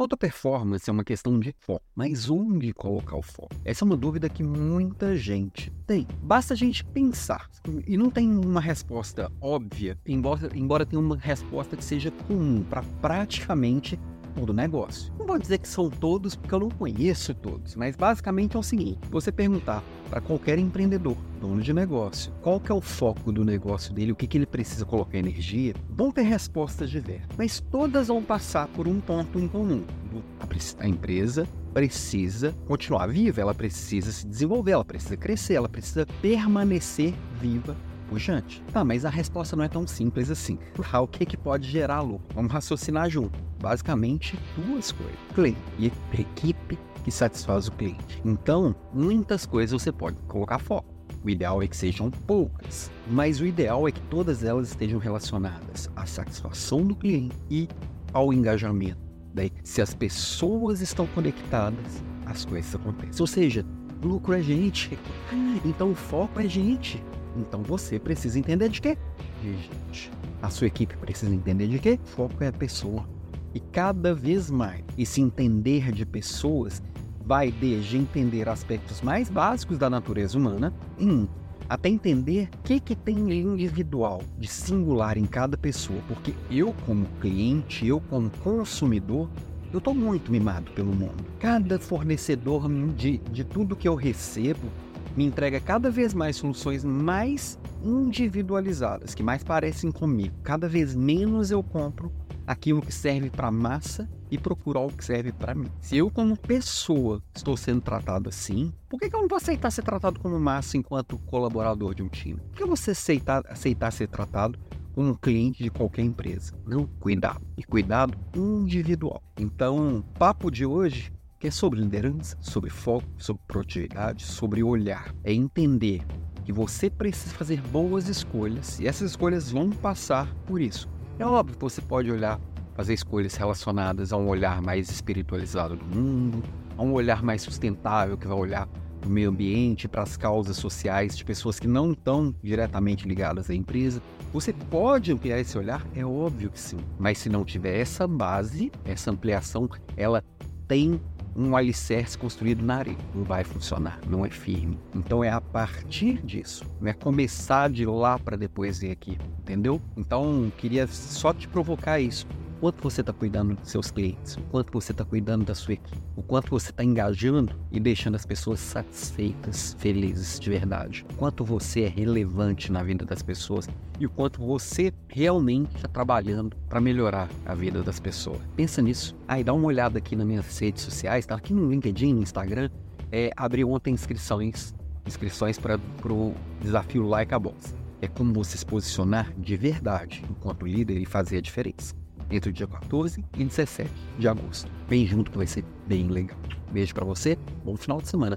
Alta performance é uma questão de foco, mas onde colocar o foco? Essa é uma dúvida que muita gente tem. Basta a gente pensar. E não tem uma resposta óbvia, embora, embora tenha uma resposta que seja comum para praticamente todo negócio. Não vou dizer que são todos, porque eu não conheço todos, mas basicamente é o seguinte: você perguntar para qualquer empreendedor, dono de negócio, qual que é o foco do negócio dele, o que, que ele precisa colocar energia, vão ter respostas diversas, mas todas vão passar por um ponto em comum. A empresa precisa continuar viva, ela precisa se desenvolver, ela precisa crescer, ela precisa permanecer viva pujante. Tá, mas a resposta não é tão simples assim. Ah, o que, que pode gerar lucro? Vamos raciocinar junto. Basicamente, duas coisas. Cliente e equipe que satisfaz o cliente. Então, muitas coisas você pode colocar foco. O ideal é que sejam poucas, mas o ideal é que todas elas estejam relacionadas à satisfação do cliente e ao engajamento. Daí, se as pessoas estão conectadas, as coisas acontecem. Ou seja, lucro é gente, então o foco é gente. Então você precisa entender de quê? De gente. A sua equipe precisa entender de quê? Foco é a pessoa. E cada vez mais esse entender de pessoas vai desde entender aspectos mais básicos da natureza humana, hum, até entender o que, que tem individual, de singular em cada pessoa. Porque eu, como cliente, eu, como consumidor, eu estou muito mimado pelo mundo. Cada fornecedor de, de tudo que eu recebo me entrega cada vez mais soluções mais individualizadas, que mais parecem comigo. Cada vez menos eu compro aquilo que serve para a massa e procurar o que serve para mim. Se eu, como pessoa, estou sendo tratado assim, por que, que eu não vou aceitar ser tratado como massa enquanto colaborador de um time? Por que você aceitar, aceitar ser tratado como um cliente de qualquer empresa? Não, cuidado. E cuidado individual. Então, o papo de hoje que é sobre liderança, sobre foco, sobre produtividade, sobre olhar. É entender que você precisa fazer boas escolhas e essas escolhas vão passar por isso. É óbvio que você pode olhar, fazer escolhas relacionadas a um olhar mais espiritualizado do mundo, a um olhar mais sustentável que vai olhar para o meio ambiente, para as causas sociais de pessoas que não estão diretamente ligadas à empresa. Você pode ampliar esse olhar? É óbvio que sim. Mas se não tiver essa base, essa ampliação, ela tem um alicerce construído na areia. Não vai funcionar, não é firme. Então é a partir disso, é começar de lá para depois vir aqui, entendeu? Então queria só te provocar isso quanto você está cuidando dos seus clientes, o quanto você está cuidando da sua equipe, o quanto você está engajando e deixando as pessoas satisfeitas, felizes de verdade, o quanto você é relevante na vida das pessoas e o quanto você realmente está trabalhando para melhorar a vida das pessoas. Pensa nisso. Aí dá uma olhada aqui nas minhas redes sociais, tá aqui no LinkedIn, no Instagram, é, abri ontem inscrições, inscrições para o desafio Like a Boss. É como você se posicionar de verdade enquanto líder e fazer a diferença entre o dia 14 e 17 de agosto. Vem junto que vai ser bem legal. Beijo para você, bom final de semana.